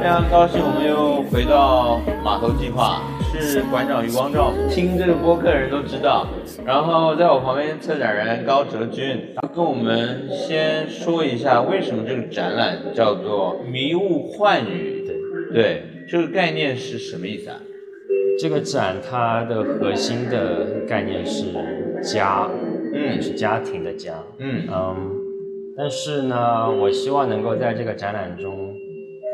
非常高兴，我们又回到码头计划，是馆长余光照。听这个播客的人都知道。然后在我旁边，策展人高哲君，跟我们先说一下，为什么这个展览叫做“迷雾幻语”？对对，这个概念是什么意思啊？这个展它的核心的概念是家，嗯，是家庭的家，嗯嗯。但是呢，我希望能够在这个展览中。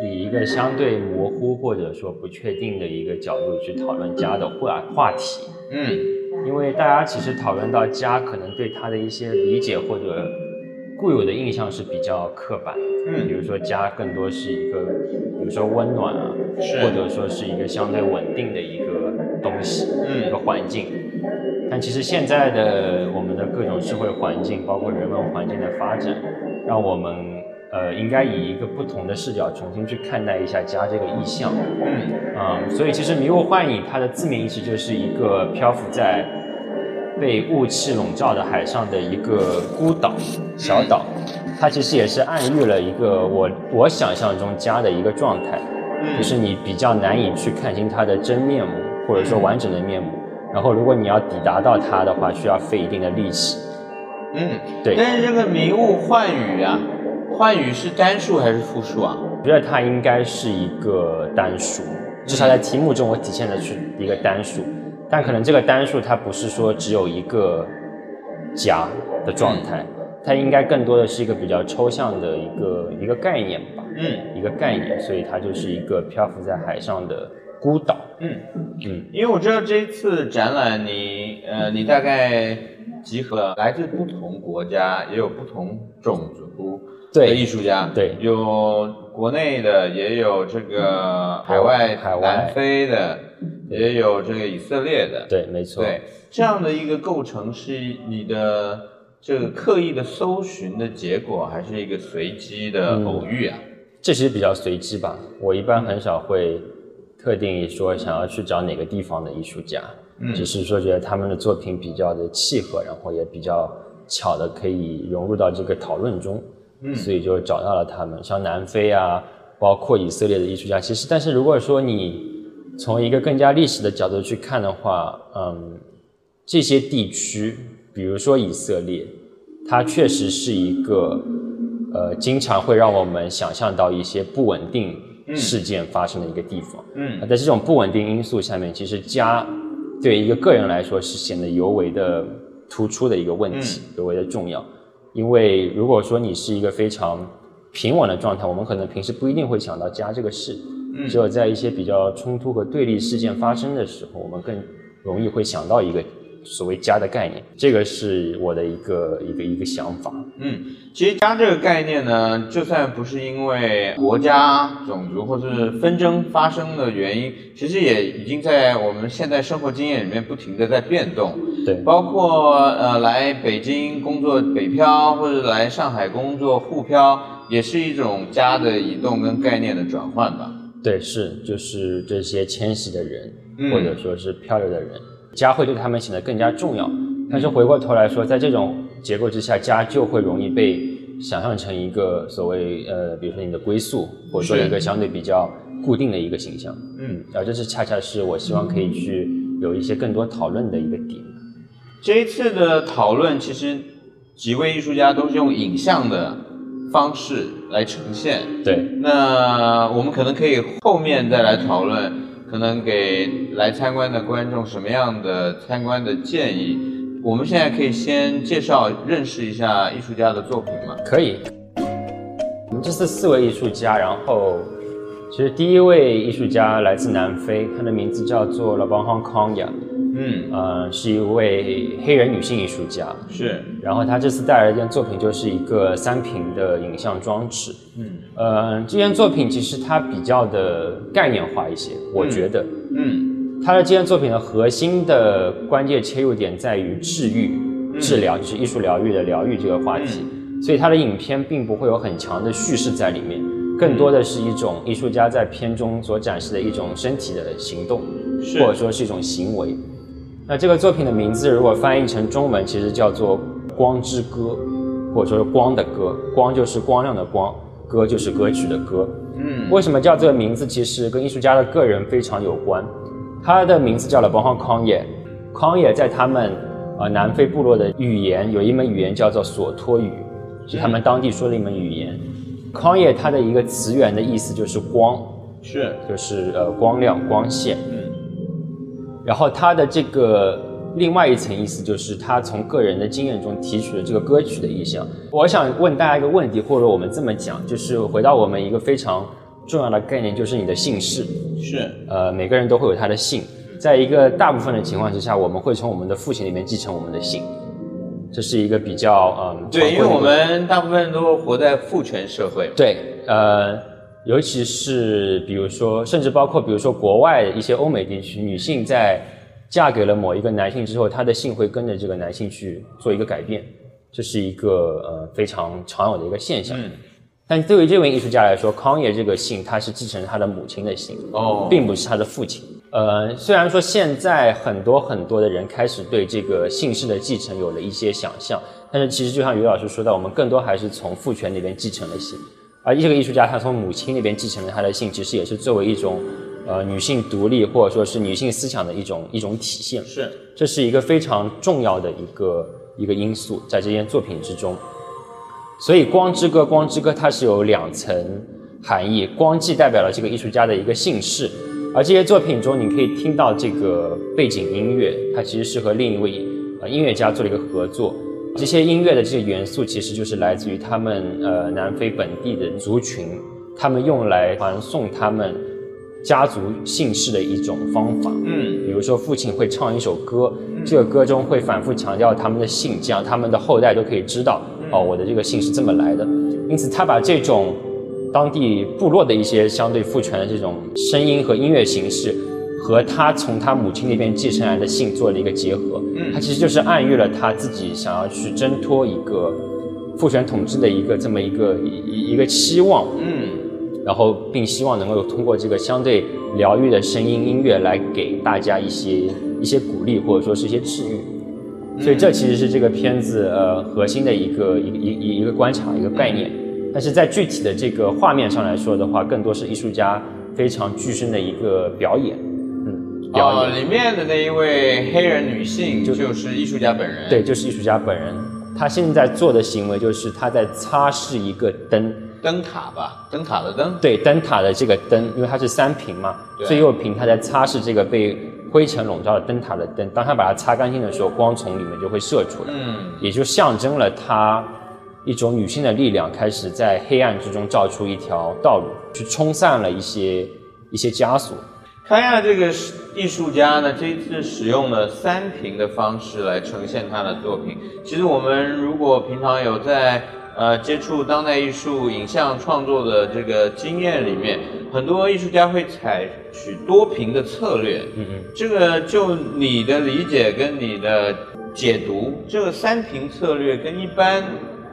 以一个相对模糊或者说不确定的一个角度去讨论家的话话题，嗯，因为大家其实讨论到家，可能对他的一些理解或者固有的印象是比较刻板，嗯，比如说家更多是一个，比如说温暖啊，或者说是一个相对稳定的一个东西，嗯，一个环境，但其实现在的我们的各种社会环境，包括人文环境的发展，让我们。呃，应该以一个不同的视角重新去看待一下家这个意象。嗯，啊，所以其实迷雾幻影它的字面意思就是一个漂浮在被雾气笼罩的海上的一个孤岛、小岛。它其实也是暗喻了一个我我想象中家的一个状态，就是你比较难以去看清它的真面目，或者说完整的面目。然后如果你要抵达到它的话，需要费一定的力气。嗯，对。但是这个迷雾幻语啊。幻语是单数还是复数啊？我觉得它应该是一个单数，至少在题目中我体现的是一个单数。但可能这个单数它不是说只有一个夹的状态，它应该更多的是一个比较抽象的一个一个概念吧。嗯，一个概念，所以它就是一个漂浮在海上的孤岛。嗯嗯，因为我知道这一次展览，你呃，你大概集合了来自不同国家，也有不同种族。的艺术家，对，有国内的，也有这个海外、海外南非的，也有这个以色列的，对，没错，对，这样的一个构成是你的这个刻意的搜寻的结果，还是一个随机的偶遇啊？这其实比较随机吧，我一般很少会特定说想要去找哪个地方的艺术家，嗯，只是说觉得他们的作品比较的契合，然后也比较巧的可以融入到这个讨论中。所以就找到了他们，像南非啊，包括以色列的艺术家。其实，但是如果说你从一个更加历史的角度去看的话，嗯，这些地区，比如说以色列，它确实是一个呃，经常会让我们想象到一些不稳定事件发生的一个地方。嗯，在这种不稳定因素下面，其实家对一个个人来说是显得尤为的突出的一个问题，尤为的重要。因为如果说你是一个非常平稳的状态，我们可能平时不一定会想到家这个事，只有在一些比较冲突和对立事件发生的时候，我们更容易会想到一个所谓家的概念。这个是我的一个一个一个想法。嗯，其实家这个概念呢，就算不是因为国家、种族或是纷争发生的原因，其实也已经在我们现在生活经验里面不停的在变动。对，包括呃来北京工作北漂，或者来上海工作沪漂，也是一种家的移动跟概念的转换吧。对，是就是这些迁徙的人，或者说是漂流的人，家会对他们显得更加重要。但是回过头来说，在这种结构之下，家就会容易被想象成一个所谓呃，比如说你的归宿，或者说一个相对比较固定的一个形象。嗯，而这是恰恰是我希望可以去有一些更多讨论的一个点。这一次的讨论，其实几位艺术家都是用影像的方式来呈现。对，那我们可能可以后面再来讨论，可能给来参观的观众什么样的参观的建议。我们现在可以先介绍认识一下艺术家的作品吗？可以。我们这次四位艺术家，然后其实第一位艺术家来自南非，他的名字叫做 Labonhan Konya。嗯，呃，是一位黑人女性艺术家，是。然后她这次带来的一件作品就是一个三屏的影像装置。嗯，呃，这件作品其实它比较的概念化一些，我觉得。嗯，它的这件作品的核心的关键切入点在于治愈、治疗，就是艺术疗愈的疗愈这个话题。所以它的影片并不会有很强的叙事在里面，更多的是一种艺术家在片中所展示的一种身体的行动，或者说是一种行为。那这个作品的名字如果翻译成中文，其实叫做《光之歌》，或者说是“光的歌”。光就是光亮的光，歌就是歌曲的歌。嗯，为什么叫这个名字？其实跟艺术家的个人非常有关。他的名字叫了邦荒康也，康也在他们呃南非部落的语言有一门语言叫做索托语，是他们当地说的一门语言。康也它的一个词源的意思就是光，是就是呃光亮光线。嗯，然后他的这个。另外一层意思就是他从个人的经验中提取了这个歌曲的意象。我想问大家一个问题，或者我们这么讲，就是回到我们一个非常重要的概念，就是你的姓氏。是。呃，每个人都会有他的姓，在一个大部分的情况之下，我们会从我们的父亲里面继承我们的姓，这是一个比较嗯。对，因为我们大部分都活在父权社会。对，呃，尤其是比如说，甚至包括比如说国外一些欧美地区，女性在。嫁给了某一个男性之后，她的性会跟着这个男性去做一个改变，这是一个呃非常常有的一个现象。嗯，但对于这位艺术家来说，康爷这个姓他是继承他的母亲的姓，哦，并不是他的父亲。呃，虽然说现在很多很多的人开始对这个姓氏的继承有了一些想象，但是其实就像于老师说的，我们更多还是从父权那边继承了姓，而这个艺术家他从母亲那边继承了他的姓，其实也是作为一种。呃，女性独立或者说是女性思想的一种一种体现，是，这是一个非常重要的一个一个因素在这件作品之中。所以，《光之歌》《光之歌》它是有两层含义，光既代表了这个艺术家的一个姓氏，而这些作品中你可以听到这个背景音乐，它其实是和另一位呃音乐家做了一个合作。这些音乐的这些元素其实就是来自于他们呃南非本地的族群，他们用来传送他们。家族姓氏的一种方法，嗯，比如说父亲会唱一首歌，这个歌中会反复强调他们的姓，这样他们的后代都可以知道，哦，我的这个姓是这么来的。因此，他把这种当地部落的一些相对父权的这种声音和音乐形式，和他从他母亲那边继承来的姓做了一个结合，嗯，他其实就是暗喻了他自己想要去挣脱一个父权统治的一个这么一个一一个期望，嗯。然后，并希望能够通过这个相对疗愈的声音音乐来给大家一些一些鼓励，或者说是一些治愈。所以，这其实是这个片子呃核心的一个一一一一个观察一个概念。但是在具体的这个画面上来说的话，更多是艺术家非常具身的一个表演。嗯，表演里面的那一位黑人女性就是艺术家本人。对，就是艺术家本人。她现在做的行为就是她在擦拭一个灯。灯塔吧，灯塔的灯。对，灯塔的这个灯，因为它是三屏嘛，最右屏它在擦拭这个被灰尘笼罩的灯塔的灯。当它把它擦干净的时候，光从里面就会射出来，嗯，也就象征了它一种女性的力量开始在黑暗之中照出一条道路，去冲散了一些一些枷锁。看一下这个艺术家呢，这一次使用了三屏的方式来呈现他的作品。其实我们如果平常有在呃，接触当代艺术影像创作的这个经验里面，很多艺术家会采取多屏的策略。嗯嗯，这个就你的理解跟你的解读，这个三屏策略跟一般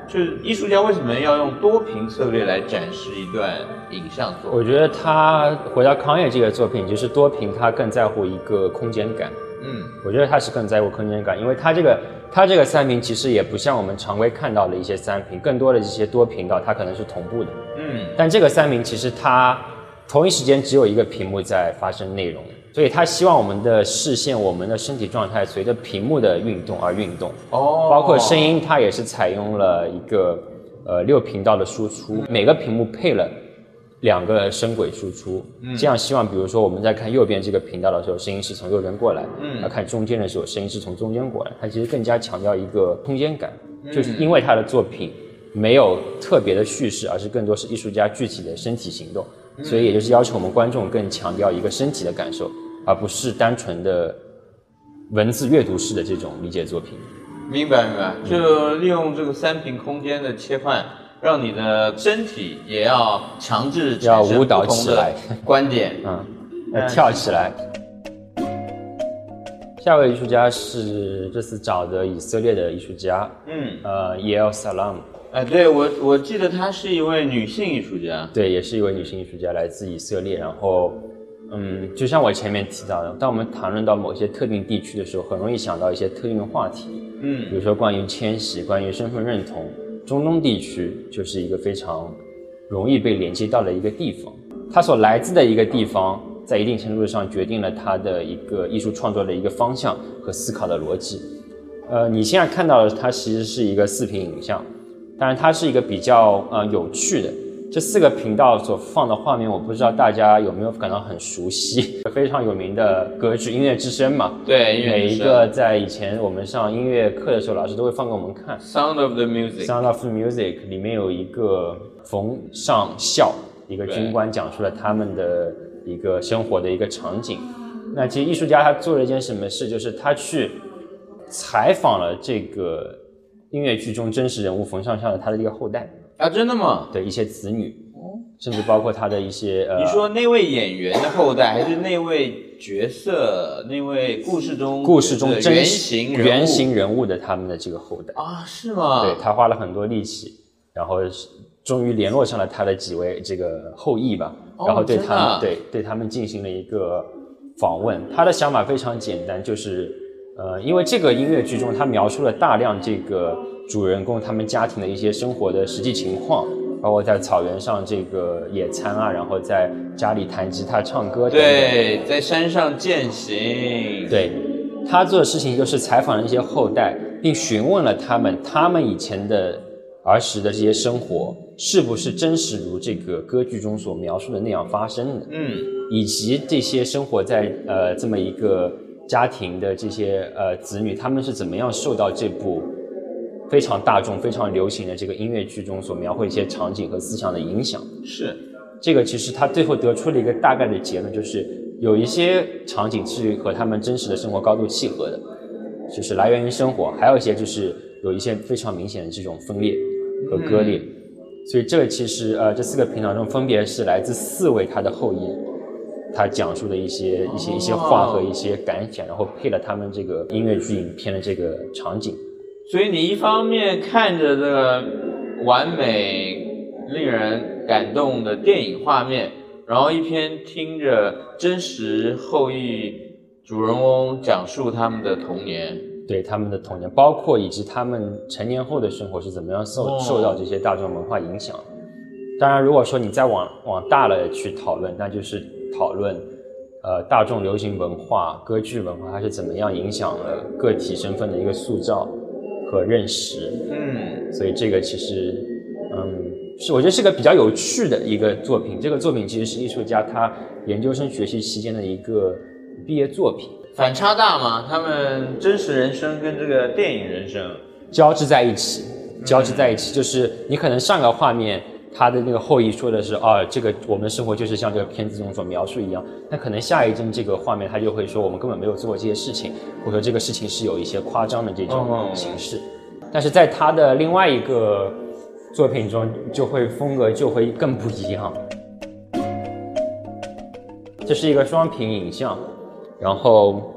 就是艺术家为什么要用多屏策略来展示一段影像作？我觉得他回到康业这个作品，就是多屏，他更在乎一个空间感。嗯，我觉得他是更在乎空间感，因为他这个。他这个三屏其实也不像我们常规看到的一些三屏，更多的一些多频道，它可能是同步的。嗯，但这个三屏其实它同一时间只有一个屏幕在发生内容，所以他希望我们的视线、我们的身体状态随着屏幕的运动而运动。哦，包括声音，它也是采用了一个呃六频道的输出，每个屏幕配了。两个声轨输出，这样希望，比如说我们在看右边这个频道的时候，声音是从右边过来；，嗯，看中间的时候，声音是从中间过来。它其实更加强调一个空间感，就是因为他的作品没有特别的叙事，而是更多是艺术家具体的身体行动，所以也就是要求我们观众更强调一个身体的感受，而不是单纯的文字阅读式的这种理解作品。明白，明白，就利用这个三屏空间的切换。让你的身体也要强制要舞蹈起来，观点，嗯，要跳起来。下一位艺术家是这次找的以色列的艺术家，嗯，呃，Yael Salam。哎，对我我记得她是一位女性艺术家，对，也是一位女性艺术家，来自以色列。然后，嗯，就像我前面提到的，当我们谈论到某些特定地区的时候，很容易想到一些特定的话题，嗯，比如说关于迁徙，关于身份认同。中东地区就是一个非常容易被连接到的一个地方。它所来自的一个地方，在一定程度上决定了它的一个艺术创作的一个方向和思考的逻辑。呃，你现在看到的它其实是一个四屏影像，当然它是一个比较呃有趣的。这四个频道所放的画面，我不知道大家有没有感到很熟悉？非常有名的歌剧《音乐之声》嘛，对，每一个在以前我们上音乐课的时候，老师都会放给我们看。Sound of the Music，《Sound of the Music》里面有一个冯上校，一个军官，讲述了他们的一个生活的一个场景。那其实艺术家他做了一件什么事，就是他去采访了这个音乐剧中真实人物冯上校的他的一个后代。啊，真的吗？对，一些子女，甚至包括他的一些呃，你说那位演员的后代，还是那位角色，那位故事中故事中原型原型人物的他们的这个后代啊？是吗？对他花了很多力气，然后终于联络上了他的几位这个后裔吧，然后对他们对对他们进行了一个访问。他的想法非常简单，就是呃，因为这个音乐剧中他描述了大量这个。主人公他们家庭的一些生活的实际情况，包括在草原上这个野餐啊，然后在家里弹吉他唱歌等等。对，在山上践行。对，他做的事情就是采访了一些后代，并询问了他们，他们以前的儿时的这些生活是不是真实如这个歌剧中所描述的那样发生的？嗯，以及这些生活在呃这么一个家庭的这些呃子女，他们是怎么样受到这部。非常大众、非常流行的这个音乐剧中所描绘一些场景和思想的影响，是这个。其实他最后得出了一个大概的结论，就是有一些场景是和他们真实的生活高度契合的，就是来源于生活；还有一些就是有一些非常明显的这种分裂和割裂。所以这个其实呃，这四个频道中分别是来自四位他的后裔，他讲述的一些一些一些话和一些感想，然后配了他们这个音乐剧影片的这个场景。所以你一方面看着这个完美、令人感动的电影画面，然后一边听着真实后裔主人翁讲述他们的童年，对他们的童年，包括以及他们成年后的生活是怎么样受受到这些大众文化影响。当然，如果说你再往往大了去讨论，那就是讨论呃大众流行文化、歌剧文化它是怎么样影响了个体身份的一个塑造。和认识，嗯，所以这个其实，嗯，是我觉得是个比较有趣的一个作品。这个作品其实是艺术家他研究生学习期间的一个毕业作品。反差大吗？他们真实人生跟这个电影人生交织在一起，交织在一起，就是你可能上个画面。他的那个后裔说的是啊，这个我们的生活就是像这个片子中所描述一样。那可能下一帧这个画面，他就会说我们根本没有做过这些事情，或者说这个事情是有一些夸张的这种形式。但是在他的另外一个作品中，就会风格就会更不一样。这是一个双屏影像，然后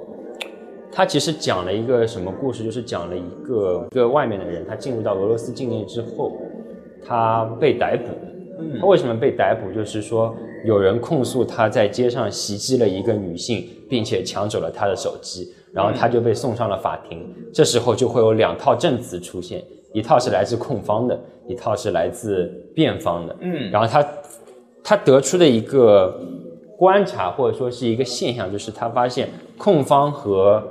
他其实讲了一个什么故事？就是讲了一个一个外面的人，他进入到俄罗斯境内之后。他被逮捕，他为什么被逮捕？就是说有人控诉他在街上袭击了一个女性，并且抢走了她的手机，然后他就被送上了法庭。这时候就会有两套证词出现，一套是来自控方的，一套是来自辩方的。嗯，然后他他得出的一个观察或者说是一个现象，就是他发现控方和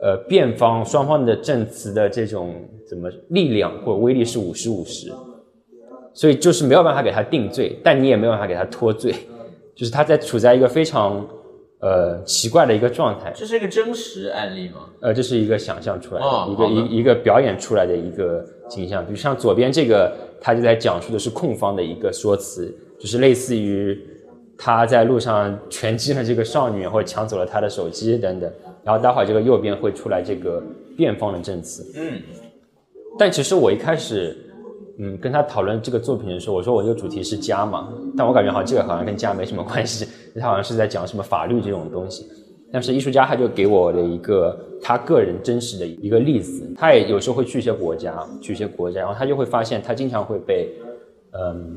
呃辩方双方的证词的这种怎么力量或者威力是五十五十。所以就是没有办法给他定罪，但你也没有办法给他脱罪，就是他在处在一个非常呃奇怪的一个状态。这是一个真实案例吗？呃，这是一个想象出来的，一个一一个表演出来的一个景象。比如像左边这个，他就在讲述的是控方的一个说辞，就是类似于他在路上拳击了这个少女，或者抢走了她的手机等等。然后待会儿这个右边会出来这个辩方的证词。嗯，但其实我一开始。嗯，跟他讨论这个作品的时候，我说我这个主题是家嘛，但我感觉好像这个好像跟家没什么关系，他好像是在讲什么法律这种东西。但是艺术家他就给我了一个他个人真实的一个例子，他也有时候会去一些国家，去一些国家，然后他就会发现他经常会被，嗯，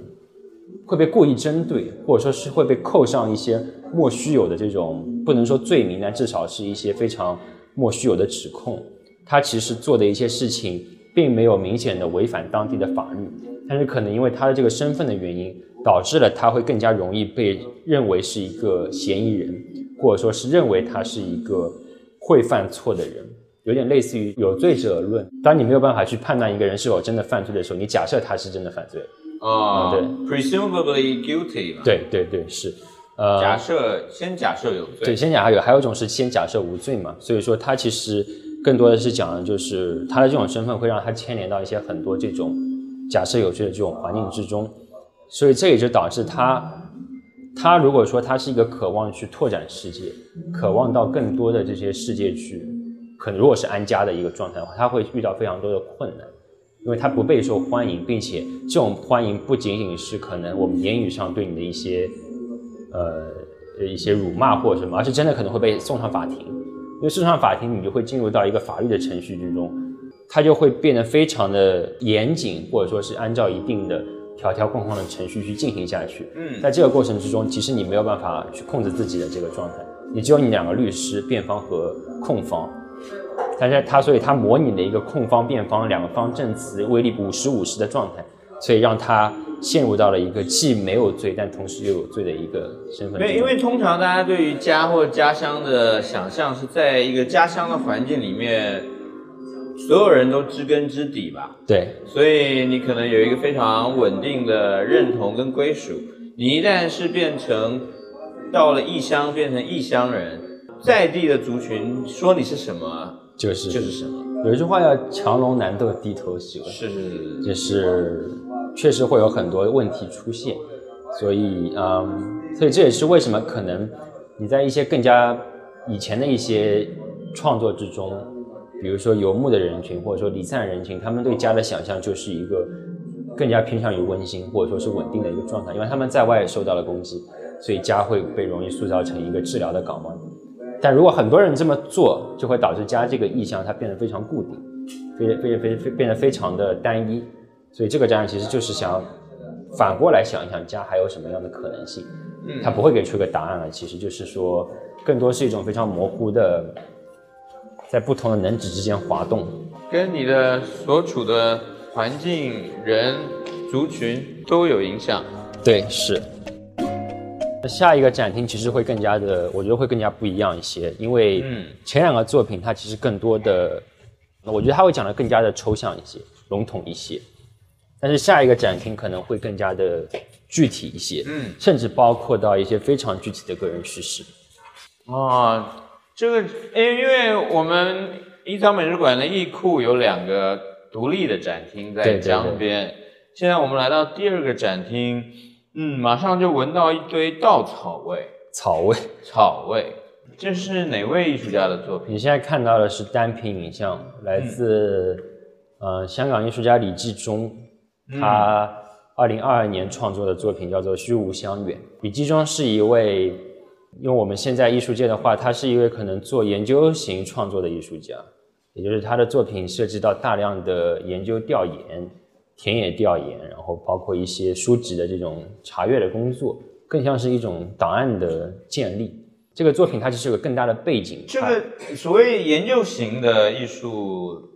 会被故意针对，或者说是会被扣上一些莫须有的这种不能说罪名，但至少是一些非常莫须有的指控。他其实做的一些事情。并没有明显的违反当地的法律，但是可能因为他的这个身份的原因，导致了他会更加容易被认为是一个嫌疑人，或者说是认为他是一个会犯错的人，有点类似于有罪者论。当你没有办法去判断一个人是否真的犯罪的时候，你假设他是真的犯罪。啊，对，presumably guilty 嘛。对对对，是。呃，假设先假设有罪，对，先假设有，还有一种是先假设无罪嘛。所以说，他其实更多的是讲的就是他的这种身份会让他牵连到一些很多这种假设有罪的这种环境之中。所以这也就导致他，他如果说他是一个渴望去拓展世界，渴望到更多的这些世界去，可能如果是安家的一个状态的话，他会遇到非常多的困难，因为他不备受欢迎，并且这种欢迎不仅仅是可能我们言语上对你的一些。呃，一些辱骂或者什么，而是真的可能会被送上法庭，因为送上法庭，你就会进入到一个法律的程序之中，它就会变得非常的严谨，或者说是按照一定的条条框框的程序去进行下去。嗯，在这个过程之中，其实你没有办法去控制自己的这个状态，你只有你两个律师，辩方和控方，但是他所以他模拟了一个控方辩方两个方证词威力五十五十的状态，所以让他。陷入到了一个既没有罪，但同时又有罪的一个身份。对，因为通常大家对于家或家乡的想象是在一个家乡的环境里面，所有人都知根知底吧？对。所以你可能有一个非常稳定的认同跟归属。你一旦是变成到了异乡，变成异乡人，在地的族群说你是什么，就是就是什么。有一句话叫“强龙难斗低头蛇”，是是是，就是。确实会有很多问题出现，所以，嗯，所以这也是为什么可能你在一些更加以前的一些创作之中，比如说游牧的人群或者说离散人群，他们对家的想象就是一个更加偏向于温馨或者说是稳定的一个状态，因为他们在外受到了攻击，所以家会被容易塑造成一个治疗的港湾。但如果很多人这么做，就会导致家这个意象它变得非常固定，非非非非变得非常的单一。所以这个展览其实就是想反过来想一想，家还有什么样的可能性？嗯，他不会给出一个答案了。其实就是说，更多是一种非常模糊的，在不同的能指之间滑动，跟你的所处的环境、人、族群都有影响。对，是。那下一个展厅其实会更加的，我觉得会更加不一样一些，因为前两个作品它其实更多的，我觉得它会讲的更加的抽象一些，笼统一些。但是下一个展厅可能会更加的具体一些，嗯，甚至包括到一些非常具体的个人叙事。啊，这个，因因为我们一仓美术馆的艺库有两个独立的展厅在江边，现在我们来到第二个展厅，嗯，马上就闻到一堆稻草味，草味，草味。这是哪位艺术家的作品？你现在看到的是单品影像，来自呃香港艺术家李继忠。他二零二二年创作的作品叫做《虚无相远》。李继忠是一位，用我们现在艺术界的话，他是一位可能做研究型创作的艺术家，也就是他的作品涉及到大量的研究调研、田野调研，然后包括一些书籍的这种查阅的工作，更像是一种档案的建立。这个作品它其实有个更大的背景。这个所谓研究型的艺术。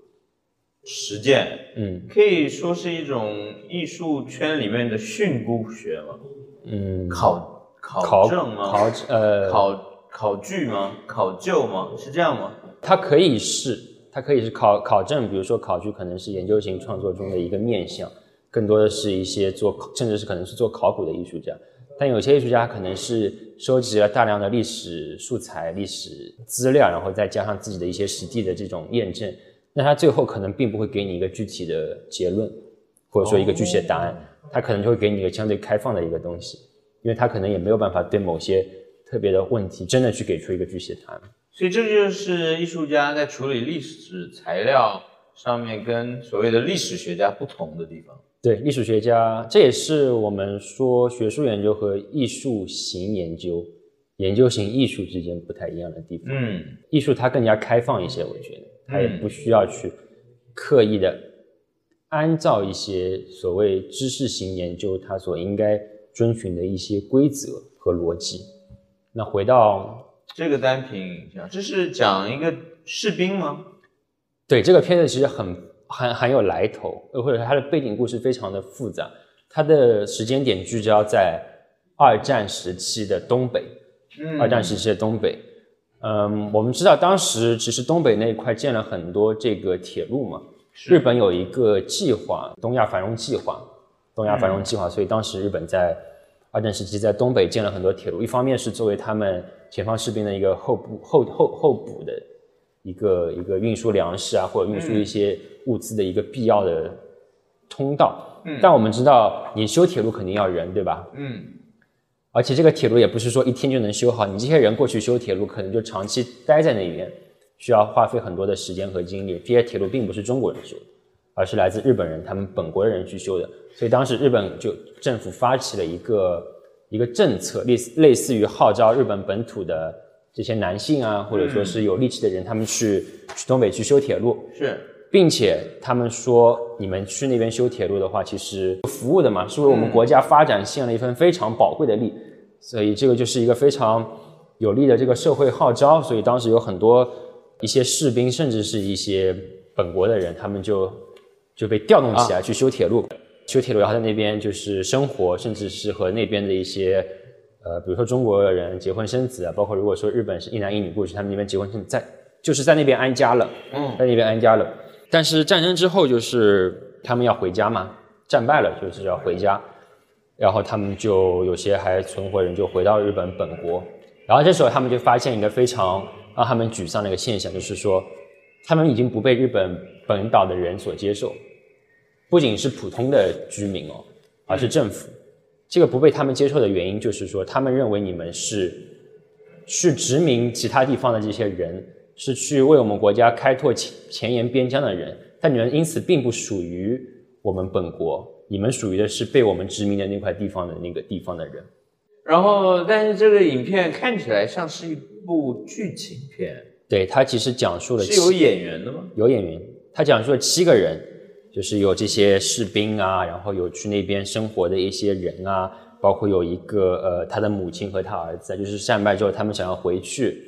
实践，嗯，可以说是一种艺术圈里面的训诂学吗？嗯，考考证吗？考呃考考据吗？考究吗？是这样吗？它可以是，它可以是考考证，比如说考据可能是研究型创作中的一个面向，更多的是一些做，甚至是可能是做考古的艺术家。但有些艺术家可能是收集了大量的历史素材、历史资料，然后再加上自己的一些实地的这种验证。那他最后可能并不会给你一个具体的结论，或者说一个具体的答案，他可能就会给你一个相对开放的一个东西，因为他可能也没有办法对某些特别的问题真的去给出一个具体的答案。所以这就是艺术家在处理历史材料上面跟所谓的历史学家不同的地方。对，历史学家这也是我们说学术研究和艺术型研究、研究型艺术之间不太一样的地方。嗯，艺术它更加开放一些，我觉得。他也不需要去刻意的按照一些所谓知识型研究他所应该遵循的一些规则和逻辑。那回到这个单品，这是讲一个士兵吗？对，这个片子其实很很很有来头，或者说它的背景故事非常的复杂。它的时间点聚焦在二战时期的东北。嗯，二战时期的东北。嗯，我们知道当时其实东北那一块建了很多这个铁路嘛。日本有一个计划，东亚繁荣计划，东亚繁荣计划。所以当时日本在二战时期在东北建了很多铁路，一方面是作为他们前方士兵的一个后补后后后补的一个一个运输粮食啊，或者运输一些物资的一个必要的通道。嗯。但我们知道，你修铁路肯定要人，对吧？嗯。而且这个铁路也不是说一天就能修好，你这些人过去修铁路，可能就长期待在那边。需要花费很多的时间和精力。这些铁路并不是中国人修的，而是来自日本人他们本国的人去修的。所以当时日本就政府发起了一个一个政策，类似类似于号召日本本土的这些男性啊，或者说是有力气的人，他们去去东北去修铁路。是，并且他们说，你们去那边修铁路的话，其实服务的嘛，是为我们国家发展献了一份非常宝贵的力。所以这个就是一个非常有力的这个社会号召。所以当时有很多。一些士兵，甚至是一些本国的人，他们就就被调动起来去修铁路，修铁路，然后在那边就是生活，甚至是和那边的一些呃，比如说中国人结婚生子啊，包括如果说日本是一男一女过去，他们那边结婚生子，在就是在那边安家了，嗯，在那边安家了。但是战争之后，就是他们要回家嘛，战败了就是要回家，然后他们就有些还存活人就回到日本本国，然后这时候他们就发现一个非常。让他们沮丧的一个现象，就是说，他们已经不被日本本岛的人所接受，不仅是普通的居民哦，而是政府。这个不被他们接受的原因，就是说，他们认为你们是去殖民其他地方的这些人，是去为我们国家开拓前前沿边疆的人，但你们因此并不属于我们本国，你们属于的是被我们殖民的那块地方的那个地方的人。然后，但是这个影片看起来像是一部剧情片。对，它其实讲述了是有演员的吗？有演员，它讲述了七个人，就是有这些士兵啊，然后有去那边生活的一些人啊，包括有一个呃，他的母亲和他儿子，就是战败之后他们想要回去，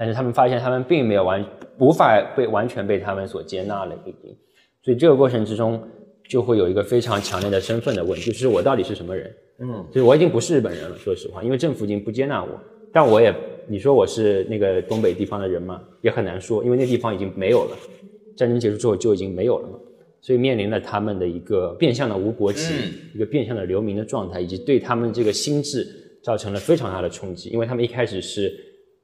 但是他们发现他们并没有完，无法被完全被他们所接纳了，已经。所以这个过程之中就会有一个非常强烈的身份的问题，就是我到底是什么人？嗯，就是我已经不是日本人了，说实话，因为政府已经不接纳我。但我也，你说我是那个东北地方的人吗，也很难说，因为那地方已经没有了，战争结束之后就已经没有了嘛。所以面临了他们的一个变相的无国籍，一个变相的流民的状态，以及对他们这个心智造成了非常大的冲击。因为他们一开始是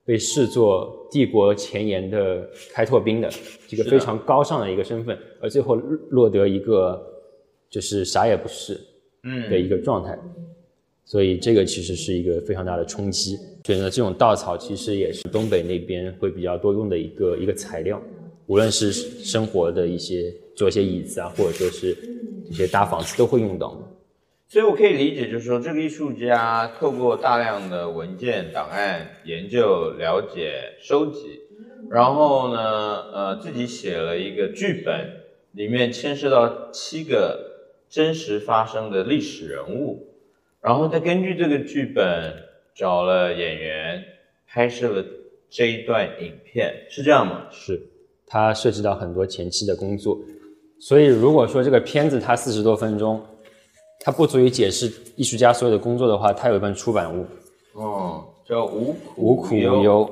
被视作帝国前沿的开拓兵的这个非常高尚的一个身份，而最后落得一个就是啥也不是。嗯的一个状态，所以这个其实是一个非常大的冲击。所以呢，这种稻草其实也是东北那边会比较多用的一个一个材料，无论是生活的一些做一些椅子啊，或者说是这些搭房子都会用到。所以我可以理解，就是说这个艺术家透过大量的文件档案研究、了解、收集，然后呢，呃，自己写了一个剧本，里面牵涉到七个。真实发生的历史人物，然后再根据这个剧本找了演员，拍摄了这一段影片，是这样吗？是，它涉及到很多前期的工作，所以如果说这个片子它四十多分钟，它不足以解释艺术家所有的工作的话，它有一本出版物，哦，叫无无苦无忧，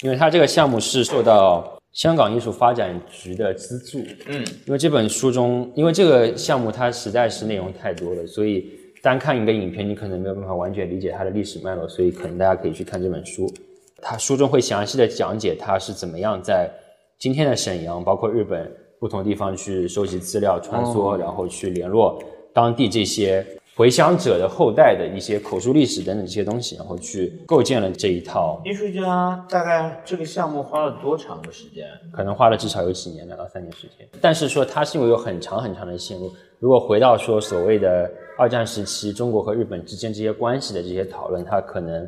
因为它这个项目是受到。香港艺术发展局的资助，嗯，因为这本书中，因为这个项目它实在是内容太多了，所以单看一个影片，你可能没有办法完全理解它的历史脉络，所以可能大家可以去看这本书。它书中会详细的讲解它是怎么样在今天的沈阳，包括日本不同地方去收集资料、穿梭，然后去联络当地这些。回乡者的后代的一些口述历史等等这些东西，然后去构建了这一套。艺术家大概这个项目花了多长的时间？可能花了至少有几年，两到三年时间。但是说它是因为有很长很长的线路。如果回到说所谓的二战时期中国和日本之间这些关系的这些讨论，他可能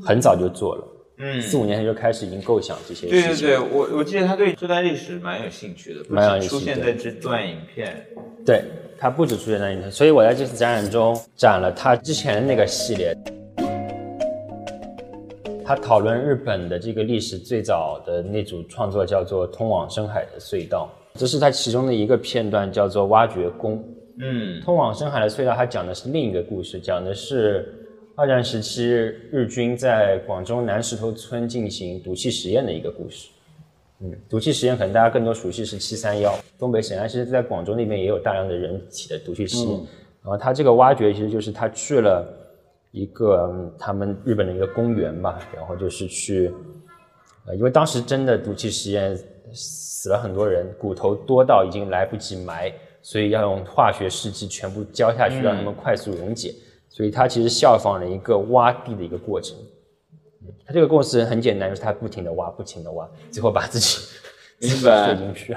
很早就做了。嗯，四五年前就开始已经构想这些。对对对，我我记得他对这段历史蛮有兴趣的，蛮有出现在这段影片。对。他不止出现在影片，所以我在这次展览中展了他之前的那个系列。他讨论日本的这个历史最早的那组创作叫做《通往深海的隧道》，这是他其中的一个片段，叫做《挖掘工》。嗯，通往深海的隧道，它讲的是另一个故事，讲的是二战时期日军在广州南石头村进行毒气实验的一个故事。嗯，毒气实验可能大家更多熟悉是七三幺，东北沈阳其实在广州那边也有大量的人体的毒气实验。然后他这个挖掘其实就是他去了一个他们日本的一个公园吧，然后就是去，呃，因为当时真的毒气实验死了很多人，骨头多到已经来不及埋。所以要用化学试剂全部浇下去，让他们快速溶解。所以他其实效仿了一个挖地的一个过程。它这个过程很简单，就是他不停的挖，不停的挖，最后把自己 明白 进去。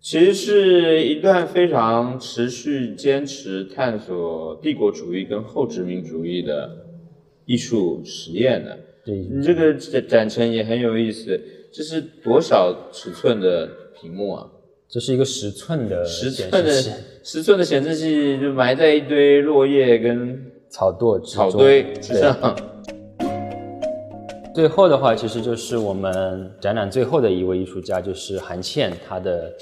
其实是一段非常持续坚持探索帝国主义跟后殖民主义的艺术实验的。对，你这个展展陈也很有意思。这是多少尺寸的屏幕啊？这是一个十寸的十寸的十寸的显示器，就埋在一堆落叶跟草垛草堆之上。最后的话，其实就是我们展览最后的一位艺术家，就是韩倩，她的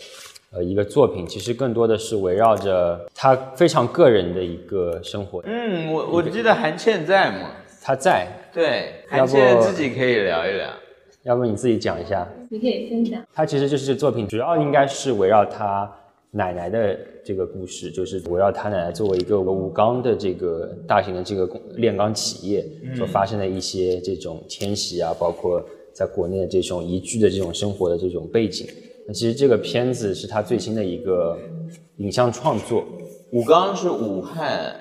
呃一个作品，其实更多的是围绕着她非常个人的一个生活。嗯，我我记得韩倩在吗？她在。对，韩倩自己可以聊一聊。要不你自己讲一下？你可以分享。她其实就是这作品，主要应该是围绕他奶奶的这个故事，就是围绕他奶奶作为一个武钢的这个大型的这个炼钢企业所发生的一些这种迁徙啊，包括在国内的这种宜居的这种生活的这种背景。那其实这个片子是他最新的一个影像创作。武钢是武汉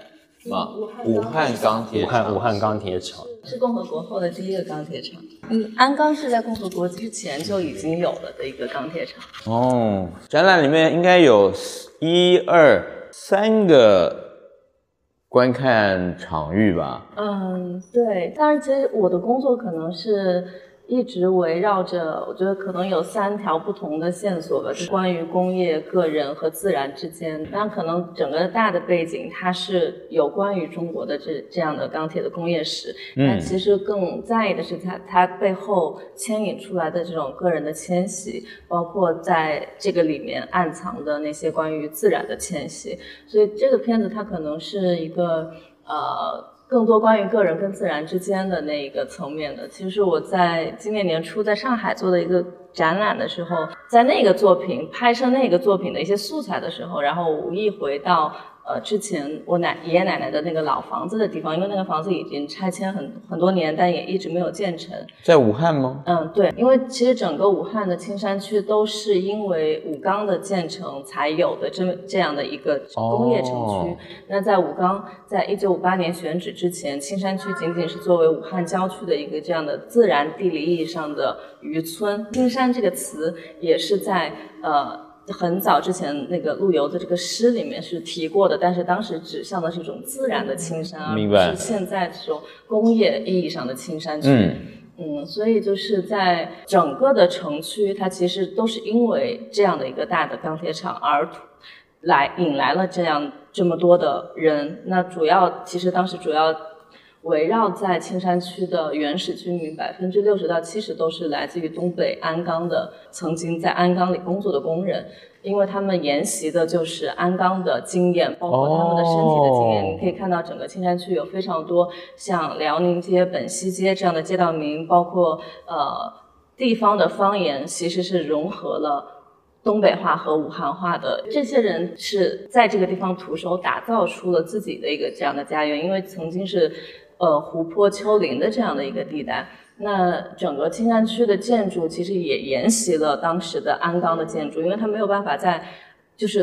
吗？武汉钢铁，武汉武汉钢铁厂。是共和国后的第一个钢铁厂。嗯，鞍钢是在共和国之前就已经有了的一个钢铁厂。哦，展览里面应该有一二三个观看场域吧？嗯，对。但是其实我的工作可能是。一直围绕着，我觉得可能有三条不同的线索吧，是关于工业、个人和自然之间。但可能整个大的背景，它是有关于中国的这这样的钢铁的工业史。但其实更在意的是它它背后牵引出来的这种个人的迁徙，包括在这个里面暗藏的那些关于自然的迁徙。所以这个片子它可能是一个呃。更多关于个人跟自然之间的那一个层面的，其实我在今年年初在上海做的一个展览的时候，在那个作品拍摄那个作品的一些素材的时候，然后无意回到。呃，之前我奶爷爷奶奶的那个老房子的地方，因为那个房子已经拆迁很很多年，但也一直没有建成。在武汉吗？嗯，对，因为其实整个武汉的青山区都是因为武钢的建成才有的这么这样的一个工业城区。那在武钢在一九五八年选址之前，青山区仅仅是作为武汉郊区的一个这样的自然地理意义上的渔村。青山这个词也是在呃。很早之前，那个陆游的这个诗里面是提过的，但是当时指向的是一种自然的青山，而不是现在这种工业意义上的青山区。嗯，嗯，所以就是在整个的城区，它其实都是因为这样的一个大的钢铁厂而来引来了这样这么多的人。那主要其实当时主要。围绕在青山区的原始居民，百分之六十到七十都是来自于东北鞍钢的，曾经在鞍钢里工作的工人，因为他们沿袭的就是鞍钢的经验，包括他们的身体的经验。你可以看到整个青山区有非常多像辽宁街、本溪街这样的街道名，包括呃地方的方言，其实是融合了东北话和武汉话的。这些人是在这个地方徒手打造出了自己的一个这样的家园，因为曾经是。呃，湖泊丘陵的这样的一个地带，那整个青山区的建筑其实也沿袭了当时的鞍钢的建筑，因为它没有办法在，就是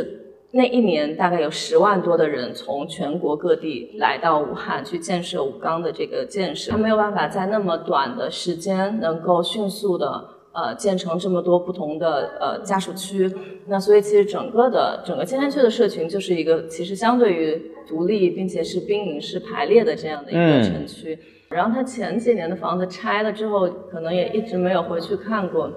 那一年大概有十万多的人从全国各地来到武汉去建设武钢的这个建设，它没有办法在那么短的时间能够迅速的。呃，建成这么多不同的呃家属区，那所以其实整个的整个青山区的社群就是一个其实相对于独立并且是兵营式排列的这样的一个城区。然后他前几年的房子拆了之后，可能也一直没有回去看过，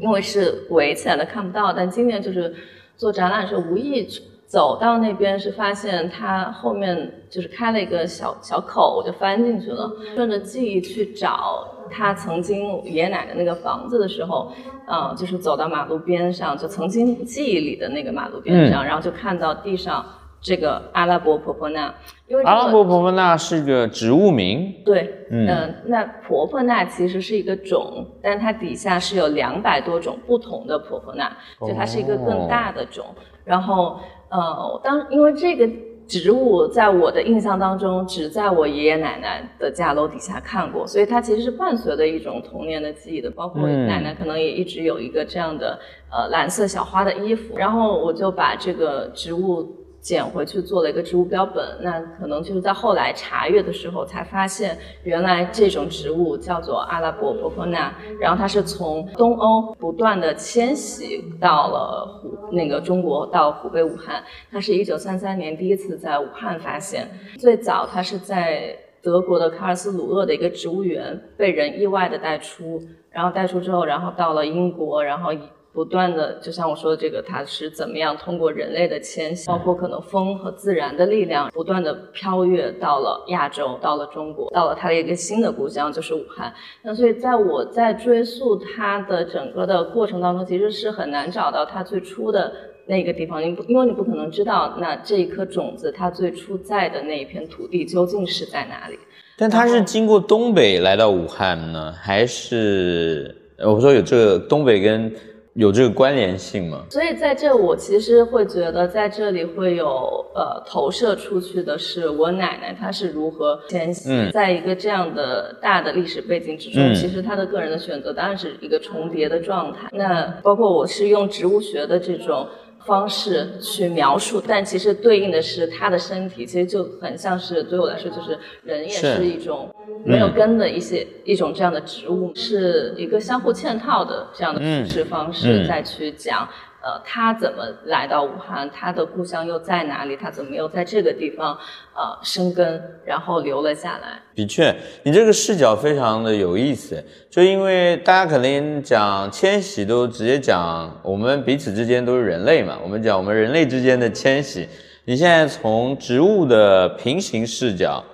因为是围起来的看不到。但今年就是做展览的时候无意走到那边，是发现它后面就是开了一个小小口，我就翻进去了，顺着记忆去找。他曾经爷爷奶奶那个房子的时候，嗯，就是走到马路边上，就曾经记忆里的那个马路边上，然后就看到地上这个阿拉伯婆婆纳，因为阿拉伯婆婆纳是个植物名。对，嗯，那婆婆纳其实是一个种，但它底下是有两百多种不同的婆婆纳，就它是一个更大的种。然后，呃，当因为这个。植物在我的印象当中，只在我爷爷奶奶的家楼底下看过，所以它其实是伴随的一种童年的记忆的。包括奶奶可能也一直有一个这样的呃蓝色小花的衣服，然后我就把这个植物。捡回去做了一个植物标本，那可能就是在后来查阅的时候才发现，原来这种植物叫做阿拉伯婆婆纳，然后它是从东欧不断的迁徙到了湖那个中国到湖北武汉，它是一九三三年第一次在武汉发现，最早它是在德国的卡尔斯鲁厄的一个植物园被人意外的带出，然后带出之后，然后到了英国，然后。不断的，就像我说的这个，它是怎么样通过人类的迁徙，包括可能风和自然的力量，不断的飘越到了亚洲，到了中国，到了它的一个新的故乡，就是武汉。那所以在我在追溯它的整个的过程当中，其实是很难找到它最初的那个地方，因不因为你不可能知道那这一颗种子它最初在的那一片土地究竟是在哪里。但它是经过东北来到武汉呢，还是我说有这个东北跟？有这个关联性吗？所以在这，我其实会觉得在这里会有呃投射出去的是我奶奶她是如何迁徙，在一个这样的大的历史背景之中，其实她的个人的选择当然是一个重叠的状态。那包括我是用植物学的这种。方式去描述，但其实对应的是他的身体，其实就很像是对我来说，就是人也是一种没有根的一些一种这样的植物，是一个相互嵌套的这样的叙事方式再去讲。呃，他怎么来到武汉？他的故乡又在哪里？他怎么又在这个地方呃生根，然后留了下来？的确，你这个视角非常的有意思。就因为大家可能讲迁徙都直接讲我们彼此之间都是人类嘛，我们讲我们人类之间的迁徙。你现在从植物的平行视角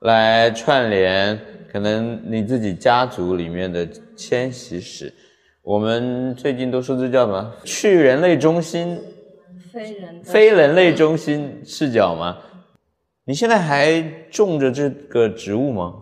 来串联，可能你自己家族里面的迁徙史。我们最近都说这叫什么？去人类中心，非人非人类中心视角吗？你现在还种着这个植物吗？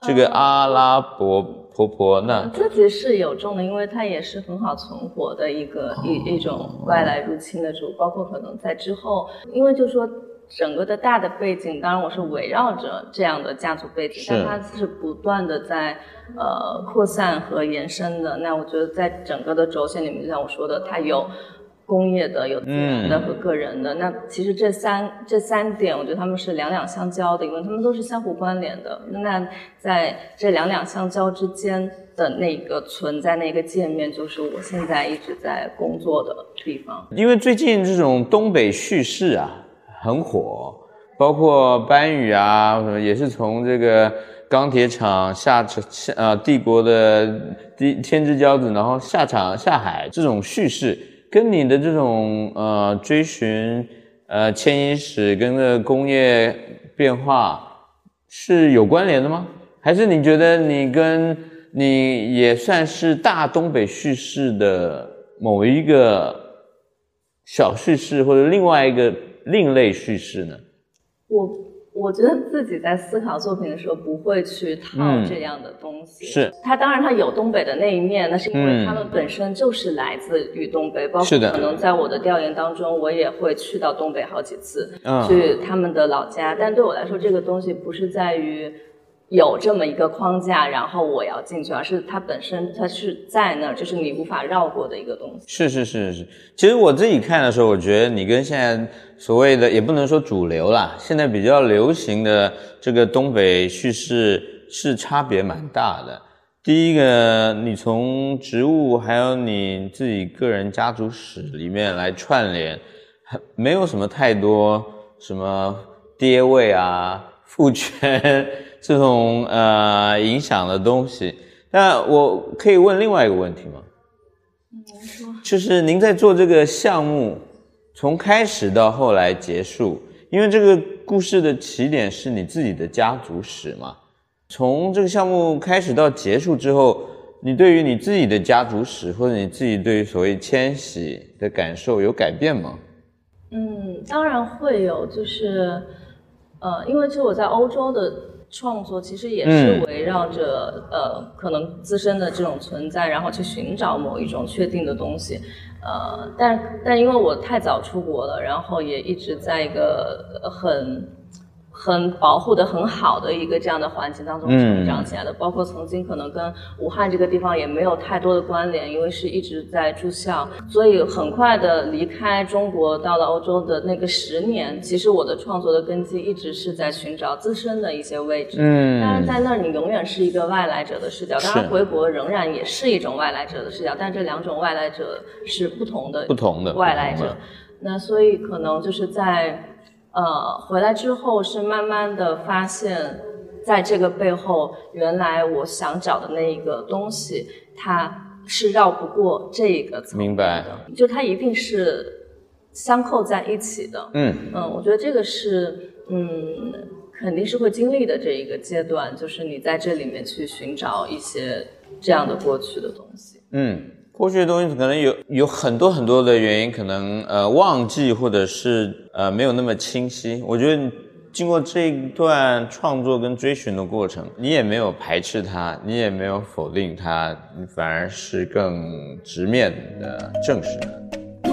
这个阿拉伯婆婆那自己是有种的，因为它也是很好存活的一个一一种外来入侵的植物，包括可能在之后，因为就说。整个的大的背景，当然我是围绕着这样的家族背景，但它是不断的在呃扩散和延伸的。那我觉得在整个的轴线里面，就像我说的，它有工业的、有自然的和个人的。那其实这三这三点，我觉得他们是两两相交的，因为他们都是相互关联的。那在这两两相交之间的那个存在那个界面，就是我现在一直在工作的地方。因为最近这种东北叙事啊。很火，包括班宇啊什么，也是从这个钢铁厂下下呃帝国的第天之骄子，然后下场下海这种叙事，跟你的这种呃追寻呃迁移史跟这工业变化是有关联的吗？还是你觉得你跟你也算是大东北叙事的某一个小叙事，或者另外一个？另类叙事呢？我我觉得自己在思考作品的时候，不会去套这样的东西。是它当然它有东北的那一面，那是因为他们本身就是来自于东北，包括可能在我的调研当中，我也会去到东北好几次，去他们的老家。但对我来说，这个东西不是在于。有这么一个框架，然后我要进去，而是它本身它是在那儿，就是你无法绕过的一个东西。是是是是，其实我自己看的时候，我觉得你跟现在所谓的也不能说主流啦，现在比较流行的这个东北叙事是差别蛮大的。第一个，你从植物还有你自己个人家族史里面来串联，没有什么太多什么爹位啊、父权。这种呃影响的东西，那我可以问另外一个问题吗？就是您在做这个项目，从开始到后来结束，因为这个故事的起点是你自己的家族史嘛。从这个项目开始到结束之后，你对于你自己的家族史或者你自己对于所谓迁徙的感受有改变吗？嗯，当然会有，就是，呃，因为其实我在欧洲的创作其实也是围绕着呃可能自身的这种存在，然后去寻找某一种确定的东西，呃，但但因为我太早出国了，然后也一直在一个很。很保护的很好的一个这样的环境当中成长起来的，包括曾经可能跟武汉这个地方也没有太多的关联，因为是一直在住校，所以很快的离开中国到了欧洲的那个十年，其实我的创作的根基一直是在寻找自身的一些位置。嗯，当然在那儿你永远是一个外来者的视角，当然回国仍然也是一种外来者的视角，但这两种外来者是不同的，不同的外来者。那所以可能就是在。呃，回来之后是慢慢的发现，在这个背后，原来我想找的那一个东西，它是绕不过这个层明白的，就它一定是相扣在一起的。嗯嗯，我觉得这个是，嗯，肯定是会经历的这一个阶段，就是你在这里面去寻找一些这样的过去的东西。嗯。过去的东西可能有有很多很多的原因，可能呃忘记或者是呃没有那么清晰。我觉得经过这一段创作跟追寻的过程，你也没有排斥它，你也没有否定它，你反而是更直面的正视它。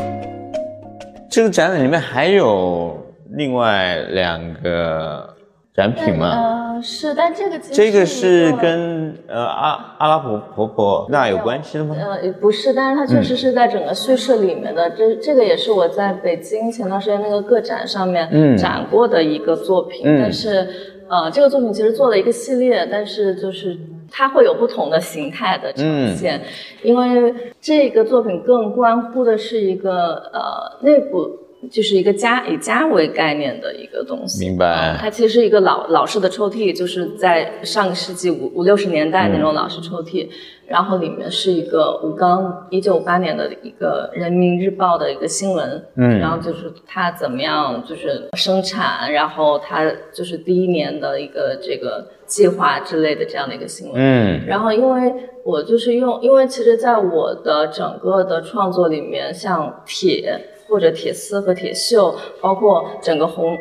这个展览里面还有另外两个。展品吗？呃，是，但这个其实这个是跟呃阿阿拉伯婆婆那有关系的吗？呃，不是，但是它确实是在整个叙事里面的。这这个也是我在北京前段时间那个个展上面展过的一个作品。但是呃，这个作品其实做了一个系列，但是就是它会有不同的形态的呈现，因为这个作品更关乎的是一个呃内部。就是一个家以家为概念的一个东西，明白？它其实是一个老老式的抽屉，就是在上个世纪五五六十年代那种老式抽屉，然后里面是一个吴刚一九五八年的一个人民日报的一个新闻，嗯，然后就是他怎么样就是生产，然后他就是第一年的一个这个计划之类的这样的一个新闻，嗯，然后因为我就是用，因为其实在我的整个的创作里面，像铁。或者铁丝和铁锈，包括整个红，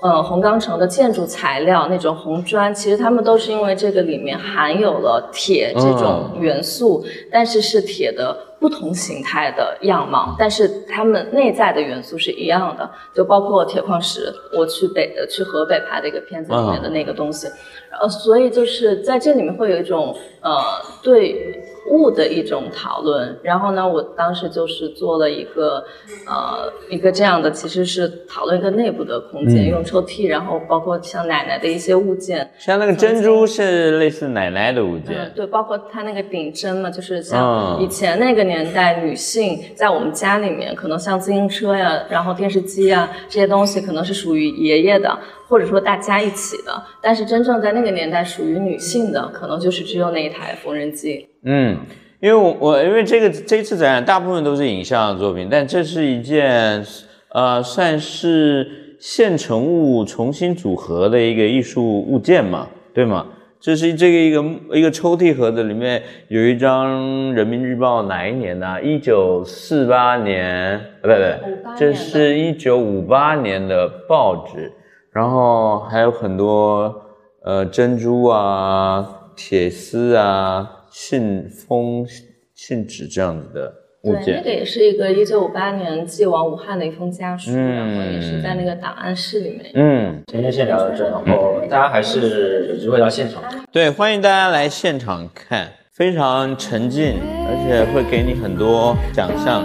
呃红钢城的建筑材料那种红砖，其实它们都是因为这个里面含有了铁这种元素，但是是铁的不同形态的样貌，但是它们内在的元素是一样的，就包括铁矿石，我去北的去河北拍的一个片子里面的那个东西，呃，所以就是在这里面会有一种呃对。物的一种讨论，然后呢，我当时就是做了一个，呃，一个这样的，其实是讨论一个内部的空间，用抽屉，然后包括像奶奶的一些物件，像那个珍珠是类似奶奶的物件，对，包括它那个顶针嘛，就是像以前那个年代女性在我们家里面，可能像自行车呀，然后电视机呀这些东西，可能是属于爷爷的，或者说大家一起的，但是真正在那个年代属于女性的，可能就是只有那一台缝纫机。嗯，因为我我因为这个这次展览大部分都是影像作品，但这是一件呃算是现成物重新组合的一个艺术物件嘛，对吗？这是这个一个一个抽屉盒子里面有一张《人民日报》哪一年呢？一九四八年，不不不，这是一九五八年的报纸，然后还有很多呃珍珠啊、铁丝啊。信封、信纸这样子的物件，对，那个也是一个一九五八年寄往武汉的一封家书，然后也是在那个档案室里面。嗯，今天先聊到这，然后大家还是有机会到现场。对，欢迎大家来现场看，非常沉浸，而且会给你很多想象。